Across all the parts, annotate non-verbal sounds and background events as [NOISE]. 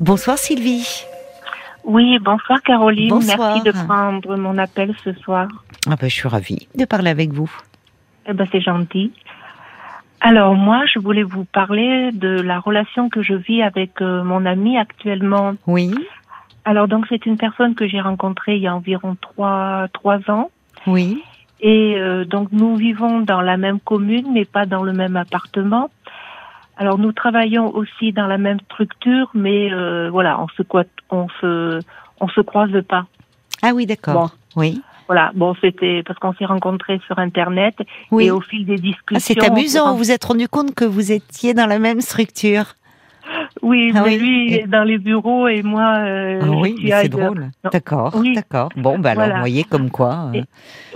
Bonsoir Sylvie. Oui, bonsoir Caroline. Bonsoir. Merci de prendre mon appel ce soir. Ah ben, je suis ravie de parler avec vous. Eh ben, c'est gentil. Alors moi, je voulais vous parler de la relation que je vis avec euh, mon ami actuellement. Oui, Alors donc c'est une personne que j'ai rencontrée il y a environ trois trois ans. oui, Et euh, donc nous vivons dans la même commune, mais pas dans le même appartement. Alors nous travaillons aussi dans la même structure, mais euh, voilà, on se on se on se croise pas. Ah oui, d'accord. Oui. Voilà, bon c'était parce qu'on s'est rencontrés sur internet Oui. et au fil des discussions. Ah, c'est amusant, vous vous êtes rendu compte que vous étiez dans la même structure. Oui, Ah mais oui. lui est dans les bureaux et moi euh, Ah oui, mais c'est drôle. D'accord, Oui. d'accord. Bon, bah alors, Voilà. vous voyez comme quoi. euh, Et-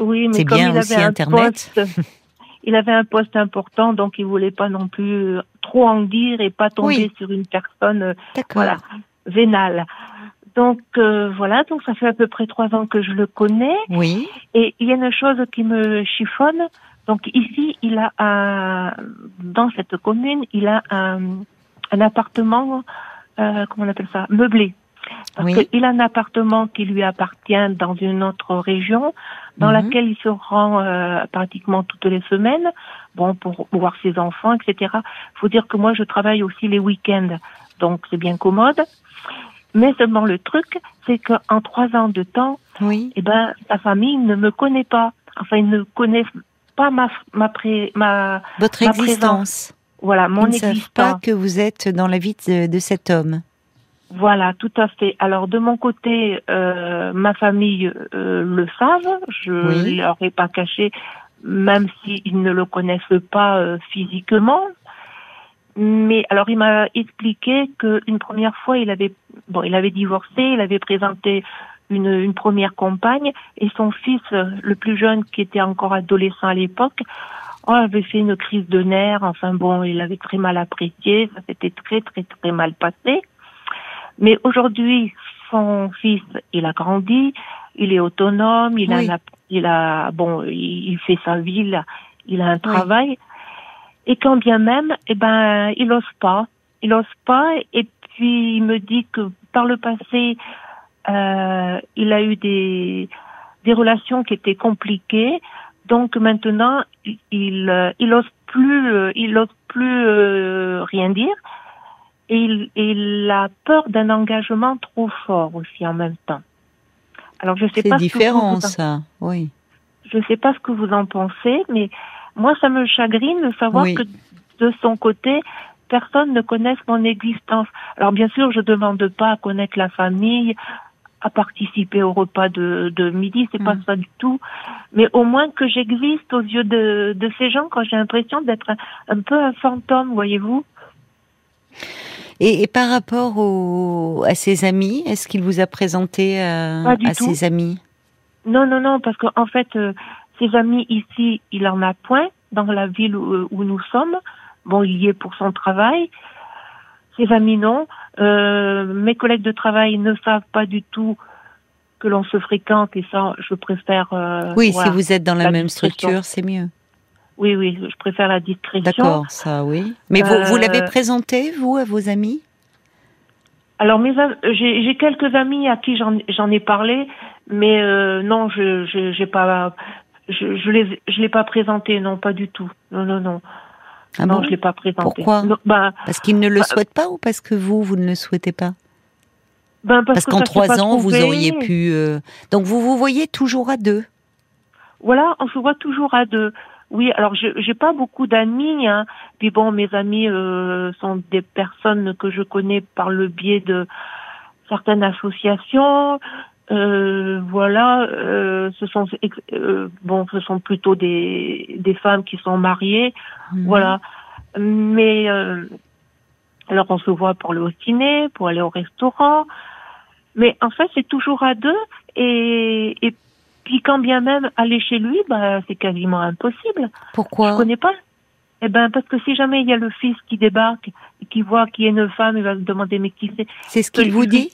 Oui, mais C'est comme bien il aussi avait un Internet. poste, [LAUGHS] il avait un poste important, donc il voulait pas non plus euh, trop en dire et pas tomber Oui. sur une personne euh, voilà vénale. Donc euh, voilà, donc ça fait à peu près trois ans que je le connais Oui, et il y a une chose qui me chiffonne. Donc ici, il a un dans cette commune, il a un, un appartement, euh, comment on appelle ça, meublé. Parce Oui. qu'il a un appartement qui lui appartient dans une autre région, dans Mhm. laquelle il se rend euh, pratiquement toutes les semaines, bon pour voir ses enfants, etc. Faut dire que moi je travaille aussi les week-ends, donc c'est bien commode. Mais seulement le truc, c'est qu'en trois ans de temps, oui. eh ben, sa famille ne me connaît pas. Enfin, ils ne connaissent pas ma, ma, pré, ma, Votre Ma existence. voilà, mon Ils ne savent existence. pas que vous êtes dans la vie de, de cet homme. Voilà, tout à fait. Alors, de mon côté, euh, ma famille euh, le savent. Je Oui. leur ai pas caché, même s'ils ne le connaissent pas euh, physiquement. Mais alors, il m'a expliqué qu'une première fois, il avait, bon, il avait divorcé, il avait présenté une, une première compagne, et son fils, euh, le plus jeune, qui était encore adolescent à l'époque, oh, avait fait une crise de nerfs. Enfin bon, il avait très mal apprécié. Ça s'était très, très, très mal passé. Mais aujourd'hui, son fils, il a grandi, il est autonome, il Oui. a, il a, bon, il, il fait sa vie, il a, il a un travail. Et quand bien même, eh ben, il ose pas, il ose pas. Et puis il me dit que par le passé, euh, il a eu des des relations qui étaient compliquées. Donc maintenant, il il, il ose plus, il ose plus euh, rien dire. Et il, il a peur d'un engagement trop fort aussi en même temps. Alors je sais C'est pas ce que différent, en- ça. Oui. je sais pas ce que vous en pensez, mais moi ça me chagrine de savoir Oui. que de son côté personne ne connaisse mon existence. Alors bien sûr, je demande pas à connaître la famille, à participer au repas de, de midi, c'est pas Mm. ça du tout, mais au moins que j'existe aux yeux de, de ces gens quand j'ai l'impression d'être un, un peu un fantôme, voyez-vous. Et, et par rapport au, à ses amis, est-ce qu'il vous a présenté euh, à tout. ses amis? Non, non, non, parce qu'en fait, euh, ses amis ici, il en a point dans la ville où, où nous sommes. Bon, il y est pour son travail. Ses amis, non. Euh, mes collègues de travail ne savent pas du tout que l'on se fréquente et ça, je préfère. euh, Oui, voilà. si vous êtes dans la, La même structure, c'est mieux. Oui, oui, je préfère la discrétion. D'accord, ça, oui. Mais vous, vous Euh, l'avez présenté, vous, à vos amis? Alors, mes j'ai j'ai quelques amis à qui j'en j'en ai parlé, mais euh, non, je je j'ai pas. Je, je les je l'ai pas présenté, non, pas du tout. Non, non, non. Ah non, bon? je l'ai pas présenté. Pourquoi? Non, ben, Parce qu'il ne le Bah, souhaite pas ou parce que vous, vous ne le souhaitez pas? Ben parce, Parce que qu'en trois ans, vous auriez pu. euh, Donc vous vous voyez toujours à deux? Voilà, on se voit toujours à deux. Oui, alors je j'ai pas beaucoup d'amis. Hein. Puis bon, mes amis euh, sont des personnes que je connais par le biais de certaines associations. Euh, voilà, euh, ce sont euh, bon, ce sont plutôt des des femmes qui sont mariées. Mhm. Voilà. Mais euh, alors on se voit pour au ciné, pour aller au restaurant. Mais en fait, c'est toujours à deux. Et, et puis quand bien même aller chez lui, bah, c'est quasiment impossible. Je Pourquoi connais pas. Eh ben parce que si jamais il y a le fils qui débarque et qui voit qu'il y a une femme, il va se demander mais qui c'est. C'est ce qu'il vous dit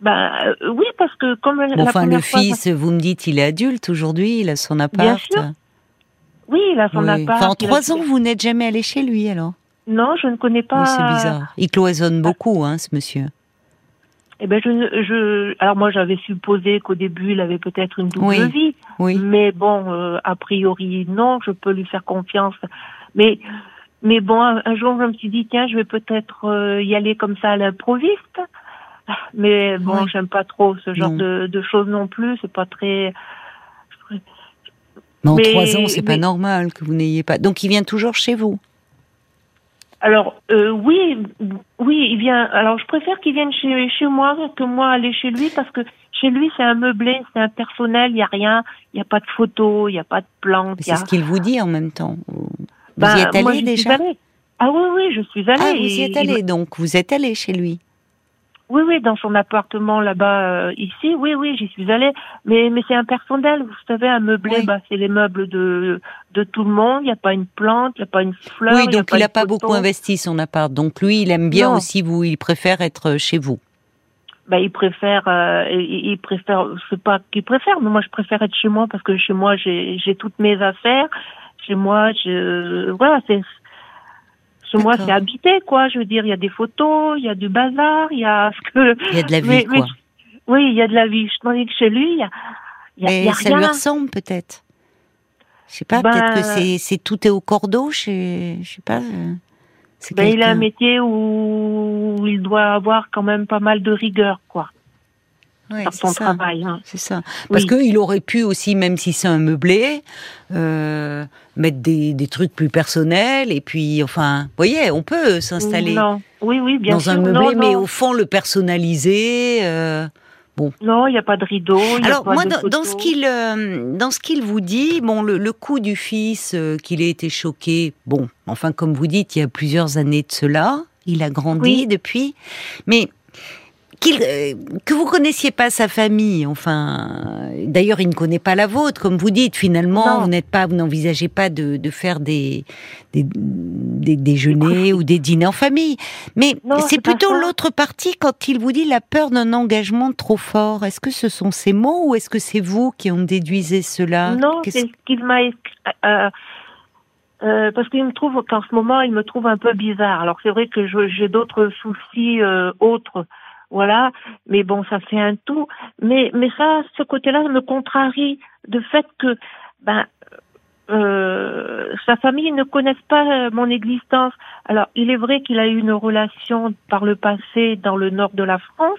Ben euh, oui parce que comme la Bon, Enfin, première le fois, fils, vous me dites, il est adulte aujourd'hui, il a son appart. sûr. oui, il a son Oui. appart. Enfin, en a- trois ans, vous n'êtes jamais allé chez lui alors Non, je ne connais pas. Oui, c'est bizarre. Il cloisonne beaucoup, hein, ce monsieur. Eh ben, je, je, alors moi j'avais supposé qu'au début il avait peut-être une double vie, oui. mais bon, euh, a priori non, je peux lui faire confiance. Mais, mais bon, un, jour je me suis dit tiens, je vais peut-être euh, y aller comme ça à l'improviste. Mais bon, j'aime pas trop ce genre de, de, choses non plus. C'est pas très. Mais en trois ans, c'est pas normal que vous n'ayez pas. Donc il vient toujours chez vous. Alors euh, oui, oui, il vient. Alors je préfère qu'il vienne chez chez moi que moi aller chez lui parce que chez lui c'est un meublé, c'est un personnel, il y a rien, il y a pas de photos, il y a pas de plantes. C'est ce qu'il vous dit en même temps. Vous ben, y êtes allé déjà? Ah oui oui, je suis allée. Ah vous y êtes allé donc vous êtes allé chez lui. Oui, oui, dans son appartement là-bas, euh, ici, oui, oui, j'y suis allée. Mais, mais c'est un personnel, vous savez, un meublé, bah, c'est les meubles de, de tout le monde. Il n'y a pas une plante, il n'y a pas une fleur. Oui, donc il n'a pas, beaucoup investi son appart. Donc lui, il aime bien aussi vous, il préfère être chez vous. Bah, il préfère, euh, il, préfère, c'est pas qu'il préfère, mais moi je préfère être chez moi parce que chez moi j'ai, j'ai toutes mes affaires. Chez moi, je, voilà, c'est, chez moi, c'est habité, quoi. Je veux dire, il y a des photos, il y a du bazar, il y a ce que. Il y a de la [LAUGHS] vie, quoi. oui, il y a de la vie. Je t'en dis que chez lui, il y a. Y a, y a ça lui ressemble peut-être. Je sais pas, peut-être que ben, c'est tout est au cordeau je sais pas. Euh, ben, il a un métier où il doit avoir quand même pas mal de rigueur, quoi. Ouais, son travail. Hein. C'est ça. Parce qu'il aurait pu aussi, même si c'est un meublé, euh, mettre des, des, trucs plus personnels. Et puis, enfin, vous voyez, on peut s'installer oui, oui, bien dans sûr. un meublé, mais au fond, le personnaliser. Euh, bon. Non, il n'y a pas de rideau. Alors, moi, dans, ce qu'il euh, dans ce qu'il vous dit, bon, le, le coup du fils, euh, qu'il ait été choqué, bon, enfin, comme vous dites, il y a plusieurs années de cela. Il a grandi depuis. Mais euh, que vous connaissiez pas sa famille, enfin, d'ailleurs, il ne connaît pas la vôtre, comme vous dites. Finalement, vous n'êtes pas, vous n'envisagez pas de, de faire des, des, des déjeuners ou des dîners en famille. Mais c'est plutôt l'autre partie quand il vous dit la peur d'un engagement trop fort. Est-ce que ce sont ces mots ou est-ce que c'est vous qui en déduisez cela? Non, c'est ce qu'il m'a. Euh, euh, parce qu'il me trouve qu'en ce moment, il me trouve un peu bizarre. Alors c'est vrai que j'ai d'autres soucis euh, autres voilà. Mais bon, ça fait un tout. Mais mais ça, ce côté-là me contrarie de fait que ben euh, sa famille ne connaisse pas euh, mon existence. Alors, il est vrai qu'il a eu une relation par le passé dans le nord de la France.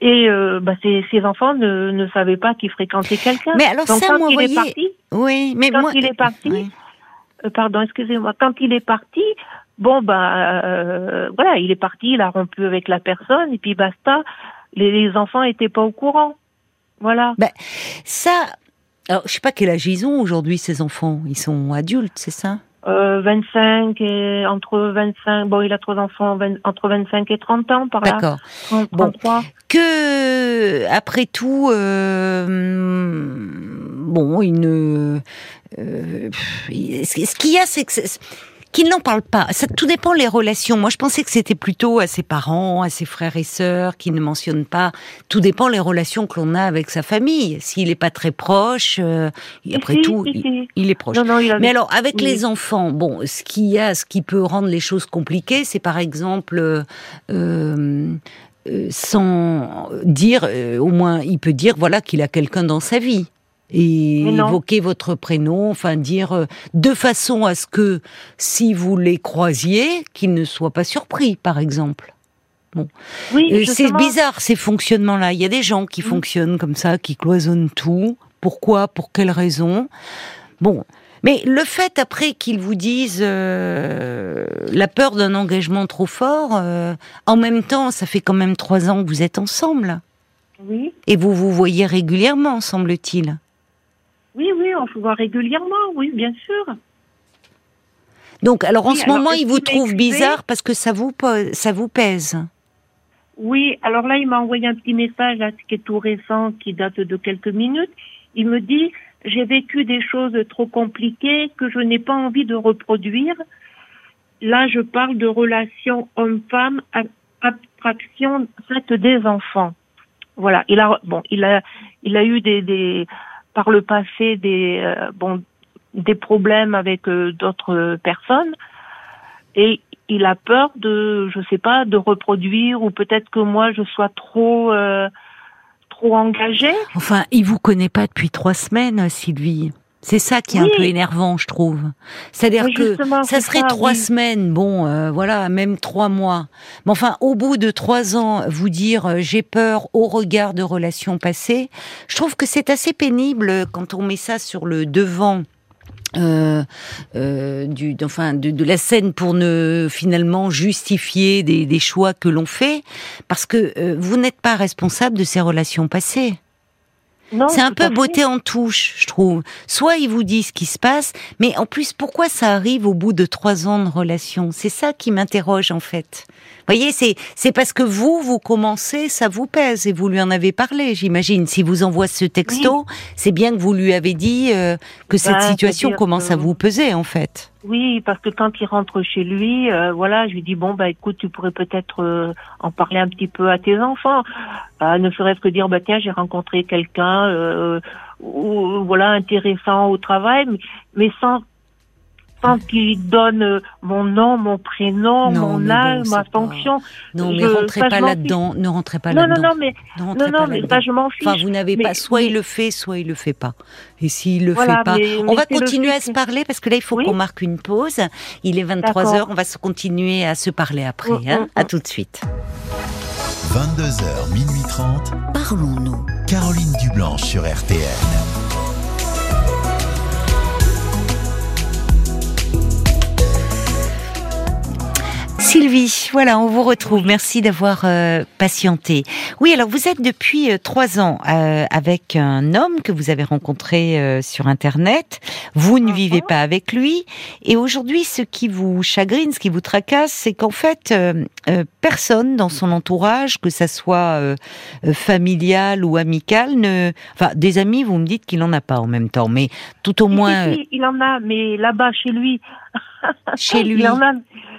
Et euh, bah, ses, ses, enfants ne, ne savaient pas qu'il fréquentait quelqu'un. Mais alors Donc, ça, quand moi, il voyez... est parti, oui, mais quand moi... il est parti, oui. euh, pardon, excusez-moi, quand il est parti, Bon, ben euh, voilà, il est parti, il a rompu avec la personne, et puis basta. Les, les enfants étaient pas au courant. Voilà. Ben, ça, alors, je sais pas quel âge ils ont aujourd'hui, ces enfants. Ils sont adultes, c'est ça? Euh, 25 et entre 25, bon, il a trois enfants, 20, entre 25 et 30 ans par là. D'accord. 33. Bon. Que, après tout, euh, bon, il ne. Euh, ce qu'il y a, c'est que qu'il n'en parle pas. Ça, tout dépend les relations. Moi, je pensais que c'était plutôt à ses parents, à ses frères et sœurs, qui ne mentionnent pas. Tout dépend les relations que l'on a avec sa famille. S'il n'est pas très proche, euh, après si, tout, si, si. Il, il, est proche. Non, non, il a... Mais alors, avec oui. les enfants, bon, ce qu'il y a, ce qui peut rendre les choses compliquées, c'est par exemple. Euh, euh, sans dire, euh, au moins, il peut dire, voilà, qu'il a quelqu'un dans sa vie et évoquer votre prénom, enfin dire euh, de façon à ce que si vous les croisiez, qu'ils ne soient pas surpris, par exemple. Bon, oui, euh, c'est bizarre ces fonctionnements-là. Il y a des gens qui mmh. fonctionnent comme ça, qui cloisonnent tout. Pourquoi Pour quelles raisons Bon, mais le fait après qu'ils vous disent euh, la peur d'un engagement trop fort, euh, en même temps, ça fait quand même trois ans que vous êtes ensemble. Oui. Et vous vous voyez régulièrement, semble-t-il. Oui, oui, on se voit régulièrement, oui, bien sûr. Donc, alors en oui, ce alors, moment, il vous trouve bizarre parce que ça vous, ça vous pèse? Oui, alors là, il m'a envoyé un petit message là, qui est tout récent, qui date de quelques minutes. Il me dit j'ai vécu des choses trop compliquées que je n'ai pas envie de reproduire. Là, je parle de relations homme-femme, abstraction faite des enfants. Voilà, il a bon, il a il a eu des, des par le passé des euh, bon des problèmes avec euh, d'autres personnes et il a peur de, je sais pas, de reproduire ou peut-être que moi je sois trop euh, trop engagée. Enfin, il vous connaît pas depuis trois semaines, Sylvie. C'est ça qui est un peu énervant, je trouve. C'est-à-dire que ça serait trois semaines, bon, euh, voilà, même trois mois. Mais enfin, au bout de trois ans, vous dire euh, j'ai peur au regard de relations passées, je trouve que c'est assez pénible quand on met ça sur le devant euh, euh, du, enfin, de, la scène pour ne finalement justifier des, des choix que l'on fait, parce que euh, vous n'êtes pas responsable de ces relations passées. C'est un peu beauté en touche, je trouve. Soit il vous dit ce qui se passe, mais en plus, pourquoi ça arrive au bout de trois ans de relation? C'est ça qui m'interroge en fait voyez, c'est c'est parce que vous vous commencez, ça vous pèse et vous lui en avez parlé, j'imagine. Si vous envoie ce texto, c'est bien que vous lui avez dit euh, que cette bah, situation commence à vous peser en fait. Oui, parce que quand il rentre chez lui, euh, voilà, je lui dis bon bah écoute, tu pourrais peut-être euh, en parler un petit peu à tes enfants, ne serait-ce que dire bah tiens j'ai rencontré quelqu'un ou voilà intéressant au travail, mais, mais sans sans qu'il donne euh, mon nom, mon prénom, mon âge, ma fonction. Non, mais rentrez pas là-dedans. Ne rentrez pas là-dedans. Non, non, mais non, non, mais ça, je m'en fiche. Enfin, vous n'avez pas. Soit il le fait, soit il le fait pas. Et s'il le fait pas, on va continuer à se parler parce que là, il faut qu'on marque une pause. Il est 23 heures. On va se continuer à se parler après. Mm, hein. Mm, à mm. tout de suite. 22h, minuit 30. Parlons-nous. Caroline Dublanche sur RTN. Sylvie, voilà, on vous retrouve. Merci d'avoir euh, patienté. Oui, alors vous êtes depuis euh, trois ans euh, avec un homme que vous avez rencontré sur Internet. Vous ne vivez pas avec lui. Et aujourd'hui, ce qui vous chagrine, ce qui vous tracasse, c'est qu'en fait, personne dans son entourage, que ça soit familial ou amical, ne... enfin, des amis, vous me dites qu'il en a pas en même temps, mais tout au moins. il en a, mais là-bas, chez lui. Chez [LAUGHS] lui. il en a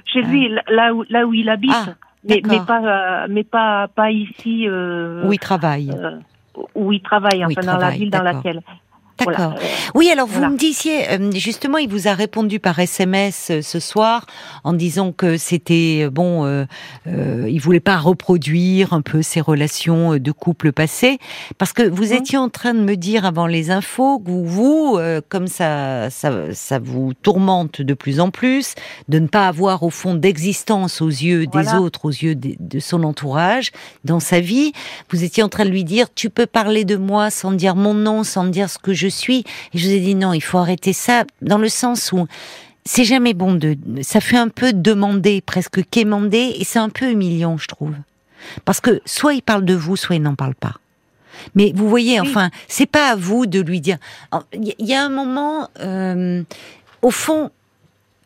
chez lui, ah. là où, là où il habite. Ah, mais, mais, pas, euh, mais pas, pas ici. Euh, où il travaille. Euh, où il travaille, enfin, dans la ville dans laquelle. D'accord. Oui, alors vous me disiez, euh, justement, il vous a répondu par SMS euh, ce soir en disant que c'était euh, bon, euh, il voulait pas reproduire un peu ses relations de couple passées, parce que vous mmh. étiez en train de me dire avant les infos que vous, comme ça, ça, ça vous tourmente de plus en plus, de ne pas avoir au fond d'existence aux yeux des autres, aux yeux de, de son entourage, dans sa vie. Vous étiez en train de lui dire, tu peux parler de moi sans dire mon nom, sans dire ce que je suis. Et je vous ai dit non, il faut arrêter ça dans le sens où c'est jamais bon de, ça fait un peu demander, presque quémander, et c'est un peu humiliant, je trouve. Parce que soit il parle de vous, soit il n'en parle pas. Mais vous voyez, enfin, c'est pas à vous de lui dire. Il y a un moment, euh, au fond,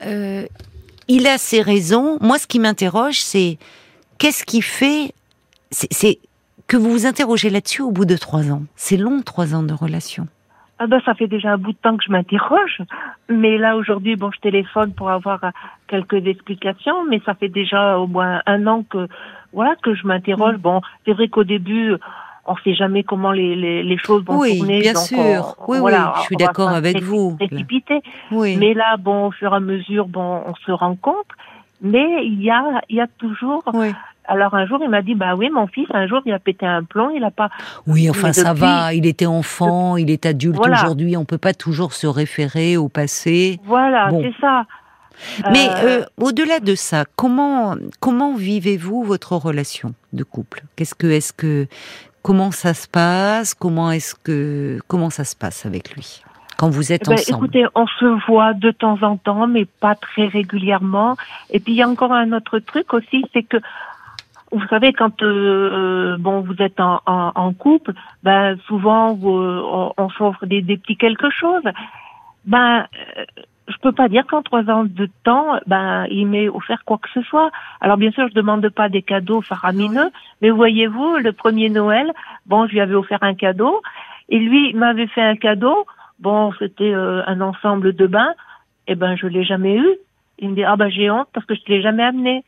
euh, il a ses raisons. Moi, ce qui m'interroge, c'est qu'est-ce qui fait. C'est que vous vous interrogez là-dessus au bout de trois ans. C'est long, trois ans de relation. Ah ben, ça fait déjà un bout de temps que je m'interroge, mais là aujourd'hui, bon, je téléphone pour avoir euh, quelques explications, mais ça fait déjà au moins un an que voilà que je m'interroge. Mm. Bon, c'est vrai qu'au début, on sait jamais comment les, les, les choses vont oui, tourner. Bien sûr. oui, voilà, oui, je suis d'accord avec vous. Précipiter. Oui. Mais là, bon, au fur et à mesure, bon, on se rend compte. Mais il y a, il y a toujours oui. Alors un jour, il m'a dit, bah oui, mon fils, un jour, il a pété un plomb, il a pas. Oui, enfin ça va. Il était enfant, il est adulte aujourd'hui. On peut pas toujours se référer au passé. Voilà, c'est ça. Mais euh, euh, au-delà de ça, comment comment vivez-vous votre relation de couple? Qu'est-ce que est-ce que comment ça se passe? Comment est-ce que comment ça se passe avec lui? Quand vous êtes ben, ensemble Écoutez, on se voit de temps en temps, mais pas très régulièrement. Et puis il y a encore un autre truc aussi, c'est que vous savez, quand euh, bon vous êtes en, en, en, couple, ben souvent vous, on, on s'offre des, des, petits quelque chose. Ben euh, je peux pas dire qu'en trois ans de temps, ben il m'ait offert quoi que ce soit. Alors bien sûr, je demande pas des cadeaux faramineux, mais voyez-vous, le premier Noël, bon, je lui avais offert un cadeau, et lui m'avait fait un cadeau. Bon, c'était euh, un ensemble de bains. et eh ben je l'ai jamais eu. Il me dit ah ben j'ai honte parce que je te l'ai jamais amené.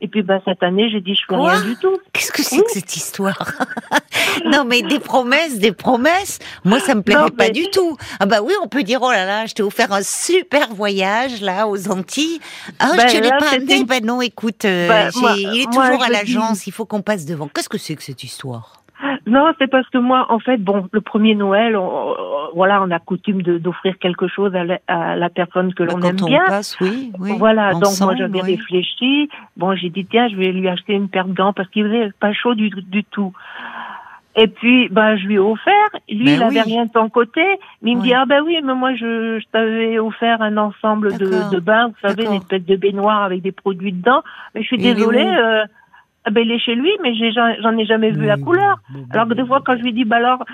Et puis bah, cette année, j'ai dit je fais rien du tout. Qu'est-ce que c'est que cette histoire [LAUGHS] Non mais des promesses, des promesses. Moi ça me plairait pas du tout. Ah bah oui, on peut dire oh là là, je t'ai offert un super voyage là aux Antilles. Ah je bah, te l'ai pas amené. Bah non, écoute, euh, bah, il est toujours à l'agence. Il faut qu'on passe devant. Qu'est-ce que c'est que cette histoire? Non, c'est parce que moi, en fait, bon, le premier Noël, on, voilà, on a coutume d'offrir quelque chose à la, personne que l'on aime bien. Passe, oui, oui, voilà, donc moi j'avais réfléchi. Bon, j'ai dit tiens, je vais lui acheter une paire de gants parce qu'il faisait pas chaud du, du tout. Et puis, ben, je lui ai offert. Lui, ben il avait rien de son côté. Mais il me dit, ah ben oui, mais moi, je, je t'avais offert un ensemble de, de bains, vous savez, une espèce de baignoire avec des produits dedans. Mais je suis désolée, euh, ah ben, il est chez lui, mais j'en ai jamais vu la couleur. alors que des fois, quand je lui dis, bah alors,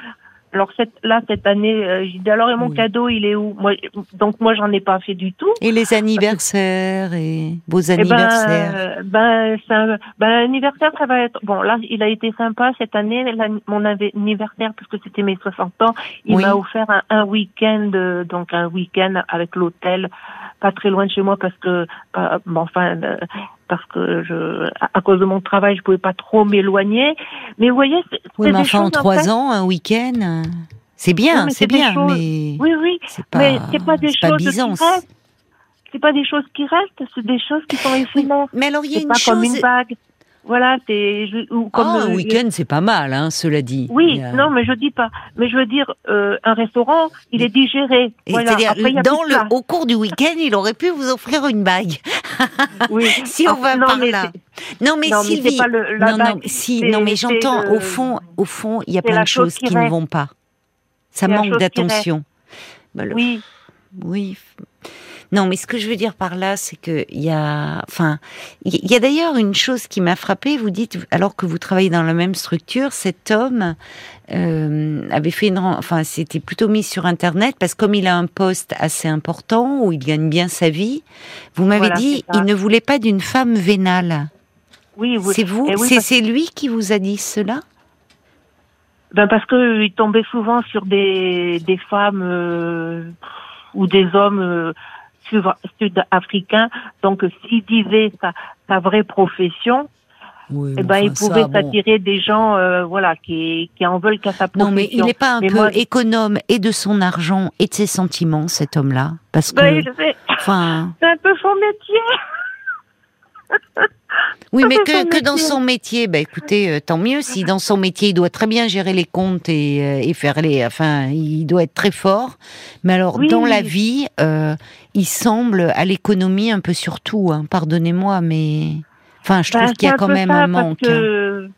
alors cette, là cette année, euh, j'ai dit alors et mon cadeau, il est où? Moi, Donc moi, j'en ai pas fait du tout. Et les anniversaires et vos eh ben, anniversaires? ben, ben, ben l'anniversaire, ça va être bon. Là, il a été sympa cette année, mon anniversaire parce que c'était mes 60 ans. Il m'a offert un, un week-end, euh, donc un week-end avec l'hôtel, pas très loin de chez moi parce que, euh, bon, enfin, parce que je, à cause de mon travail, je pouvais pas trop m'éloigner. Mais vous voyez, c'est oui, mais enfin, en trois ans, un week-end, c'est bien, c'est bien, mais oui, oui, c'est pas, mais c'est pas des choses qui restent. C'est pas des choses qui restent, c'est des choses qui sont éphémères. Mais alors il y a une pas chose. comme une bague. Voilà, c'est ou comme oh, un week-end, c'est pas mal, hein, cela dit. Oui, non, mais je dis pas. Mais je veux dire, euh, un restaurant, il est digéré. Voilà. C'est-à-dire, dans le, au cours du week-end, il aurait pu vous offrir une bague. [LAUGHS] Oui. si on va par là. Non, mais non, Sylvie, pas le, non, non, si, non, mais j'entends au fond, au fond, il y a plein de choses qui, ne vont pas. Ça manque d'attention. Bah, oui. Oui. Non, mais ce que je veux dire par là, c'est que il y a, enfin, il y a d'ailleurs une chose qui m'a frappée. Vous dites, alors que vous travaillez dans la même structure, cet homme euh, avait fait une, enfin, c'était plutôt mis sur Internet parce que comme il a un poste assez important où il gagne bien sa vie, vous m'avez dit, il ne voulait pas d'une femme vénale. Oui, oui. C'est vous, eh c'est lui qui vous a dit cela? Ben parce que il tombait souvent sur des des femmes euh, ou des hommes euh, sud-africain. Donc, s'il disait sa, sa vraie profession, eh ben, il pouvait s'attirer des gens, euh, voilà, qui, qui en veulent qu'à sa profession. Non, mais il n'est pas un peu économe et de son argent et de ses sentiments, cet homme-là, parce ben, que, enfin, [LAUGHS] c'est un peu son métier. Oui, mais que, que, dans son métier, bah écoutez, euh, tant mieux. Si dans son métier, il doit très bien gérer les comptes et, euh, et faire les, enfin, il doit être très fort. Mais alors, dans la vie, euh, il semble à l'économie un peu surtout. Hein, Pardonnez-moi, mais enfin, je trouve bah, qu'il y a quand même un manque. Hein.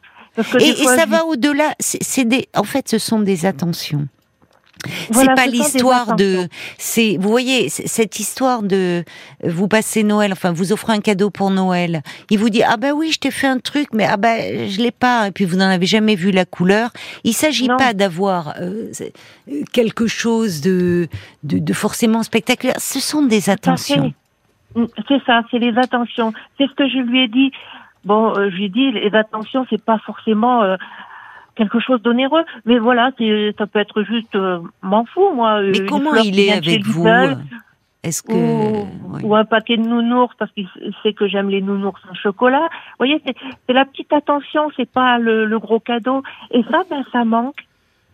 et, et, ça va au-delà. C'est des, en fait, ce sont des attentions c'est pas l'histoire de, c'est, vous voyez, cette histoire de, vous passez Noël, enfin, vous offrez un cadeau pour Noël. Il vous dit, ah ben oui, je t'ai fait un truc, mais ah ben, je l'ai pas, et puis vous n'en avez jamais vu la couleur. Il s'agit pas d'avoir euh, quelque chose de, de, forcément spectaculaire. Ce sont des attentions. C'est ça, c'est les attentions. C'est ce que je lui ai dit. Bon, euh, je lui ai dit, les attentions, c'est pas forcément euh, quelque chose d'onéreux. Mais voilà, ça peut être juste, euh, m'en fous, moi. Mais comment il est avec vous est-ce que ou, un paquet de nounours parce qu'il sait que j'aime les nounours en chocolat. Vous voyez, c'est la petite attention, c'est pas le, gros cadeau. Et ça, ben, ça manque.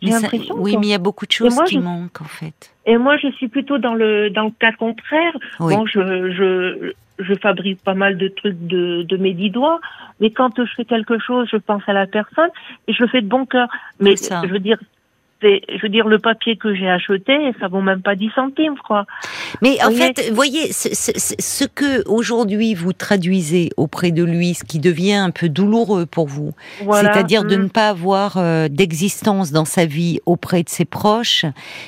J'ai l'impression. Oui, mais il y a beaucoup de choses qui manquent en fait. Et moi, je suis plutôt dans le dans le cas contraire. Bon, je, je je fabrique pas mal de trucs de, de mes dix doigts, mais quand je fais quelque chose, je pense à la personne et je le fais de bon cœur. Mais je veux dire, je veux dire, le papier que j'ai acheté, ça vaut même pas 10 centimes, crois. Mais en fait, vous voyez, ce, ce, que aujourd'hui vous traduisez auprès de lui, ce qui devient un peu douloureux pour vous, c'est-à-dire de mm. ne pas avoir euh, d'existence dans sa vie auprès de ses proches,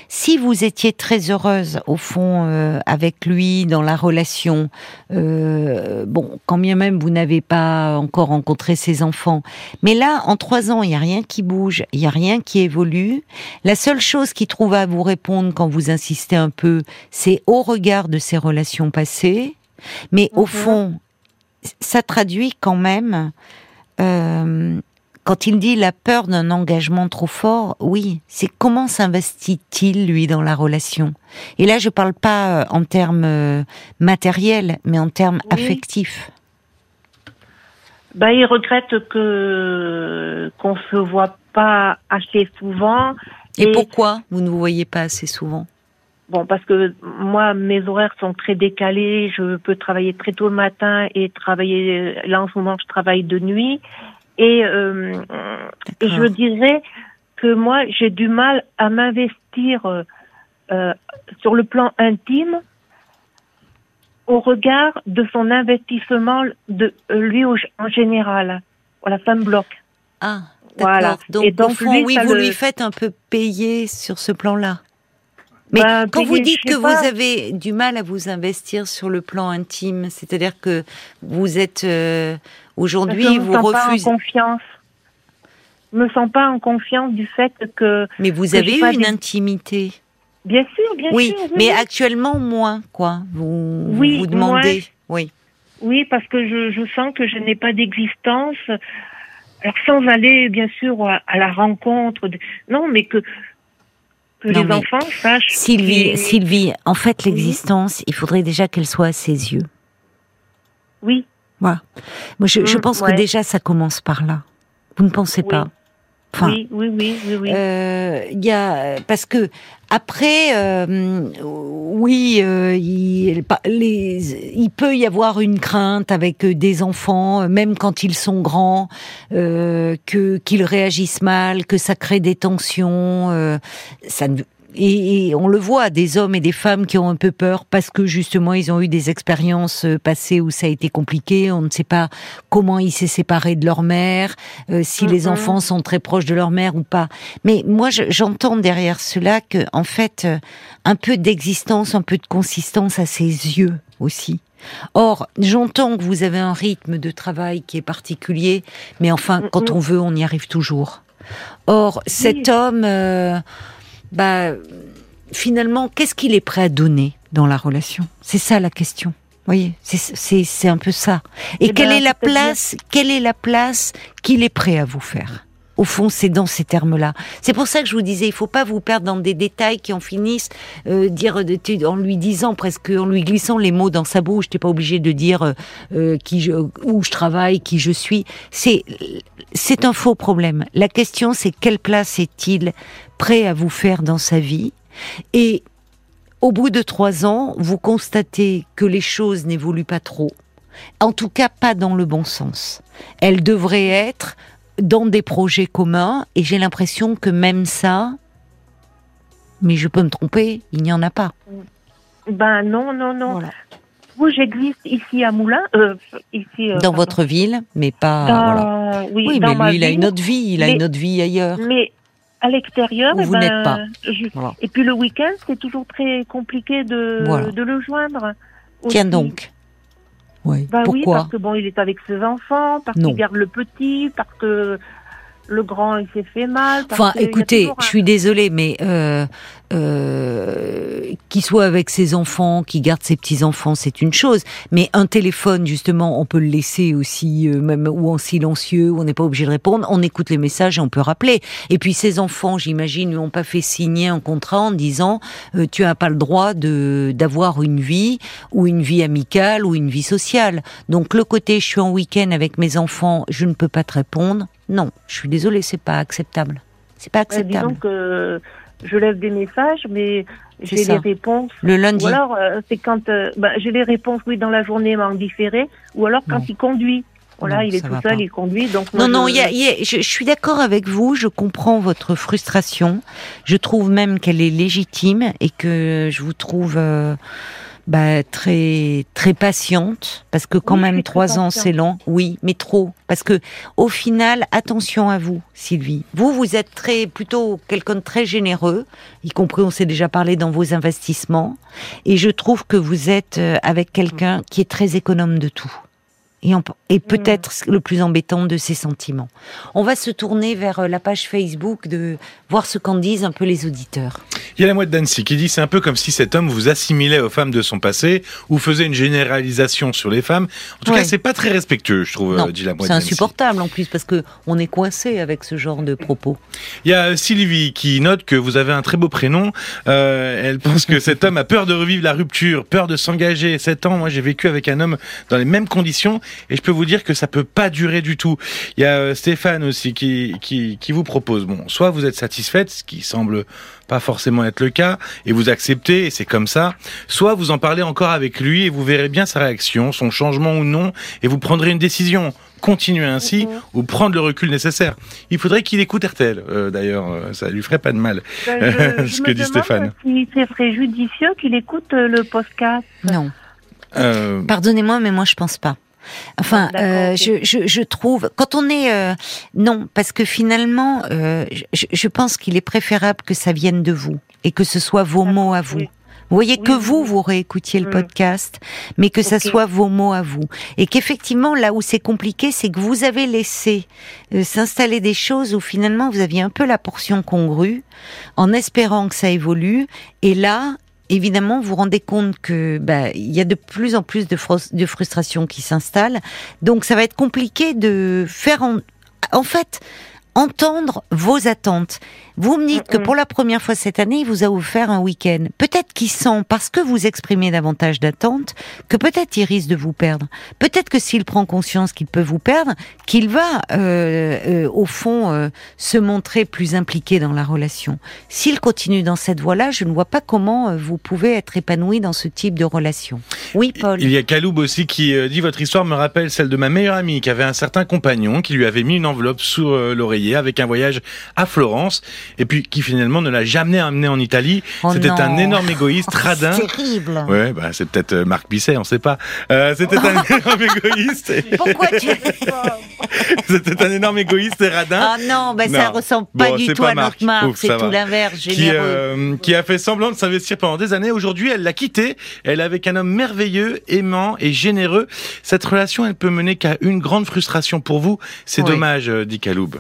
si vous étiez très heureuse, au fond, euh, avec lui, dans la relation, euh, bon, quand bien même vous n'avez pas encore rencontré ses enfants, mais là, en trois ans, il n'y a rien qui bouge, il n'y a rien qui évolue, la seule chose qui trouve à vous répondre quand vous insistez un peu, c'est au regard de ces relations passées, mais au mhm. fond, ça traduit quand même, euh, quand il dit la peur d'un engagement trop fort, oui, c'est comment s'investit-il lui dans la relation? Et là, je ne parle pas euh, en termes euh, matériels, mais en termes affectifs. Bah, il regrette que qu'on se voit pas assez souvent. Et, pourquoi vous ne vous voyez pas assez souvent? Bon, parce que moi, mes horaires sont très décalés. Je peux travailler très tôt le matin et travailler. Là, en ce moment, je travaille de nuit. Et, euh, et je dirais que moi, j'ai du mal à m'investir euh, sur le plan intime au regard de son investissement de euh, lui en général. Voilà, ça me bloque. Ah, voilà. Donc, Et donc oui, vous lui faites un peu payer sur ce plan-là. Mais ben, quand vous dites que vous avez du mal à vous investir sur le plan intime, c'est-à-dire que vous êtes euh, aujourd'hui, vous refusez. Pas en confiance. Je me sens pas en confiance du fait que. Mais vous avez eu une intimité. Bien sûr, bien oui, sûr. mais actuellement moins, quoi. Vous oui, vous demandez, oui. Oui, parce que je, je sens que je n'ai pas d'existence. Alors sans aller, bien sûr, à, la rencontre. De... Non, mais que que les enfants sachent. Sylvie, Sylvie, en fait, l'existence, il faudrait déjà qu'elle soit à ses yeux. Oui. Voilà. Moi, je, je mm, pense que déjà, ça commence par là. Vous ne pensez pas oui, oui, oui, oui, oui. Euh, y a parce que après, euh, oui, euh, il, les, il peut y avoir une crainte avec des enfants, même quand ils sont grands, euh, que qu'ils réagissent mal, que ça crée des tensions. Euh, ça ne et, on le voit, des hommes et des femmes qui ont un peu peur parce que justement ils ont eu des expériences euh, passées où ça a été compliqué. On ne sait pas comment ils s'est séparés de leur mère, euh, si les enfants sont très proches de leur mère ou pas. Mais moi, j'entends derrière cela que, en fait, euh, un peu d'existence, un peu de consistance à ses yeux aussi. Or, j'entends que vous avez un rythme de travail qui est particulier, mais enfin, quand on veut, on y arrive toujours. Or, cet homme bah, finalement, qu'est-ce qu'il est prêt à donner dans la relation? C'est ça la question. Vous voyez, c'est un peu ça. Et, eh quelle ben, est la place Quelle est la place qu'il est prêt à vous faire? Au fond, c'est dans ces termes-là. C'est pour ça que je vous disais, il faut pas vous perdre dans des détails qui en finissent euh, dire en lui disant presque, en lui glissant les mots dans sa bouche. T'es pas obligé de dire euh, euh, qui je, où je travaille, qui je suis. C'est c'est un faux problème. La question, c'est quelle place est-il prêt à vous faire dans sa vie? Et au bout de trois ans, vous constatez que les choses n'évoluent pas trop. En tout cas, pas dans le bon sens. Elles devraient être dans des projets communs, et j'ai l'impression que même ça, mais je peux me tromper, il n'y en a pas. Ben non, non, non. Vous, j'existe ici à Moulins, euh, ici. Euh, dans votre ville, mais pas. Oui, mais lui, il a une autre vie, il a une autre vie ailleurs. Mais à l'extérieur, vous eh n'êtes pas. Et puis le week-end, c'est toujours très compliqué de, de le joindre. Tiens donc. Ouais. Bah oui, parce que bon, il est avec ses enfants, parce qu'il garde le petit, parce que le grand il s'est fait mal. Enfin, écoutez, je suis désolée, mais euh, euh, qu'il soit avec ses enfants, qu'il garde ses petits enfants, c'est une chose. Mais un téléphone, justement, on peut le laisser aussi, euh, même ou en silencieux, où on n'est pas obligé de répondre. On écoute les messages et on peut rappeler. Et puis ses enfants, j'imagine, lui ont pas fait signer un contrat en disant euh, tu as pas le droit de d'avoir une vie ou une vie amicale ou une vie sociale. Donc le côté je suis en week-end avec mes enfants, je ne peux pas te répondre. Non, je suis désolée, c'est pas acceptable. C'est pas acceptable. disons que je lève des messages, mais j'ai les réponses. Le lundi. Ou alors, euh, c'est quand euh, bah, j'ai les réponses, oui, dans la journée, mais en différé, ou alors quand il conduit. Voilà, il est tout seul, il conduit. Donc non, non, je... je, suis d'accord avec vous. Je comprends votre frustration. Je trouve même qu'elle est légitime et que je vous trouve. Euh, bah, très très patiente parce que quand même trois ans c'est long. Oui, mais trop. Parce que au final, attention à vous, Sylvie. Vous, vous êtes très plutôt quelqu'un de très généreux, y compris on s'est déjà parlé dans vos investissements, et je trouve que vous êtes euh, avec quelqu'un qui est très économe de tout et, et peut-être le plus embêtant de ses sentiments. On va se tourner vers euh, la page Facebook de voir ce qu'en disent un peu les auditeurs. Il y a la mouette d'Annecy qui dit c'est un peu comme si cet homme vous assimilait aux femmes de son passé ou faisait une généralisation sur les femmes. En tout cas, c'est pas très respectueux, je trouve, dit la C'est insupportable en plus parce que on est coincé avec ce genre de propos. Il y a Sylvie qui note que vous avez un très beau prénom. Euh, elle pense que cet homme a peur de revivre la rupture, peur de s'engager. Sept ans, moi j'ai vécu avec un homme dans les mêmes conditions Et je peux vous dire que ça peut pas durer du tout. Il y a euh, Stéphane aussi qui, qui, qui vous propose, bon, soit vous êtes satisfaite, ce qui semble pas forcément être le cas, et vous acceptez, et c'est comme ça, soit vous en parlez encore avec lui et vous verrez bien sa réaction, son changement ou non, et vous prendrez une décision continuer ainsi Mhm. ou prendre le recul nécessaire. Il faudrait qu'il écoute RTL, euh, d'ailleurs, euh, ça lui ferait pas de mal. Ben, je, [LAUGHS] Ce je que me dit Stéphane. Si ce serait judicieux qu'il écoute le podcast. Non. Euh, Pardonnez-moi, mais moi je pense pas. Enfin, Ah, euh, je, je, je trouve quand on est euh, non, parce que finalement, euh, je, je pense qu'il est préférable que ça vienne de vous et que ce soit vos mots à vous. oui. Vous voyez Oui, que vous, vous réécoutiez le Mm. podcast, mais que ça soit vos mots à vous. Et qu'effectivement, là où c'est compliqué, c'est que vous avez laissé euh, s'installer des choses où finalement vous aviez un peu la portion congrue, en espérant que ça évolue. Et là, évidemment, vous vous rendez compte que bah, il y a de plus en plus de, de frustration qui s'installe. Donc, ça va être compliqué de faire en fait entendre vos attentes. Vous me dites que pour la première fois cette année, il vous a offert un week-end. Peut-être qu'il sent, parce que vous exprimez davantage d'attentes, que peut-être il risque de vous perdre. Peut-être que s'il prend conscience qu'il peut vous perdre, qu'il va, euh, euh, au fond, euh, se montrer plus impliqué dans la relation. S'il continue dans cette voie-là, je ne vois pas comment vous pouvez être épanoui dans ce type de relation. Oui, Paul. Il y a Kaloub aussi qui dit votre histoire me rappelle celle de ma meilleure amie qui avait un certain compagnon qui lui avait mis une enveloppe sous euh, avec un voyage à Florence et puis qui finalement ne l'a jamais amené en Italie. Oh C'était un énorme égoïste, [LAUGHS] radin. C'est terrible. Ouais, bah c'est peut-être euh, Marc Bisset, on sait pas. Euh, C'était un [LAUGHS] énorme égoïste. Pourquoi tu... [LAUGHS] [LAUGHS] C'était un énorme égoïste et radin. Ah non, ben ça Non. ressemble pas Bon, du tout pas à Marc. notre marque. Ouf, C'est ça tout l'inverse, qui, généreux. euh, qui a fait semblant de s'investir pendant des années. Aujourd'hui, elle l'a quitté. Elle est avec un homme merveilleux, aimant et généreux. Cette relation, elle peut mener qu'à une grande frustration pour vous. C'est Oui. dommage, euh, dit Kaloub.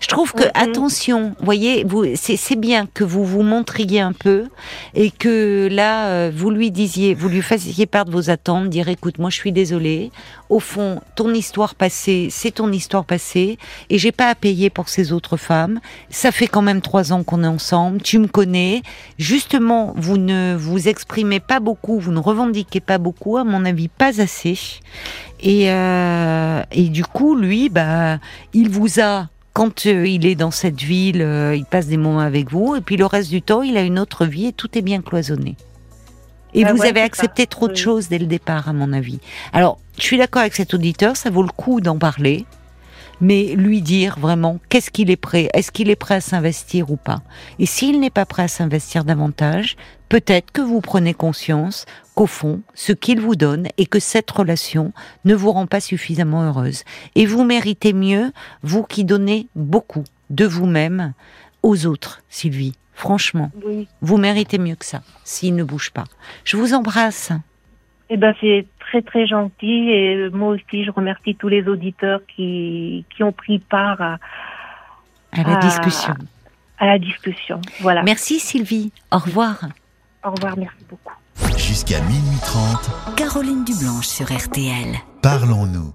Je trouve que Mhm. attention, voyez, vous, c'est c'est bien que vous vous montriez un peu et que là euh, vous lui disiez, vous lui fassiez part de vos attentes, dire écoute, moi je suis désolée. Au fond, ton histoire passée, c'est ton histoire passée et j'ai pas à payer pour ces autres femmes. Ça fait quand même trois ans qu'on est ensemble. Tu me connais. Justement, vous ne vous exprimez pas beaucoup, vous ne revendiquez pas beaucoup, à mon avis, pas assez. Et, euh, et du coup, lui, bah, il vous a quand euh, il est dans cette ville, euh, il passe des moments avec vous, et puis le reste du temps, il a une autre vie et tout est bien cloisonné. Et Ah vous ouais, avez accepté ça. trop de Oui. choses dès le départ, à mon avis. Alors, je suis d'accord avec cet auditeur, ça vaut le coup d'en parler, mais lui dire vraiment qu'est-ce qu'il est prêt, est-ce qu'il est prêt à s'investir ou pas. Et s'il n'est pas prêt à s'investir davantage, peut-être que vous prenez conscience qu'au fond, ce qu'il vous donne et que cette relation ne vous rend pas suffisamment heureuse. Et vous méritez mieux, vous qui donnez beaucoup de vous-même aux autres, Sylvie. Franchement, Oui. vous méritez mieux que ça, s'il ne bouge pas. Je vous embrasse. Eh ben, c'est très très gentil et moi aussi je remercie tous les auditeurs qui, qui ont pris part à, À la discussion. à la discussion. Voilà. Merci Sylvie. Au revoir. Au revoir, merci beaucoup. Jusqu'à minuit 30, Caroline Dublanche sur RTL. parlons-nous.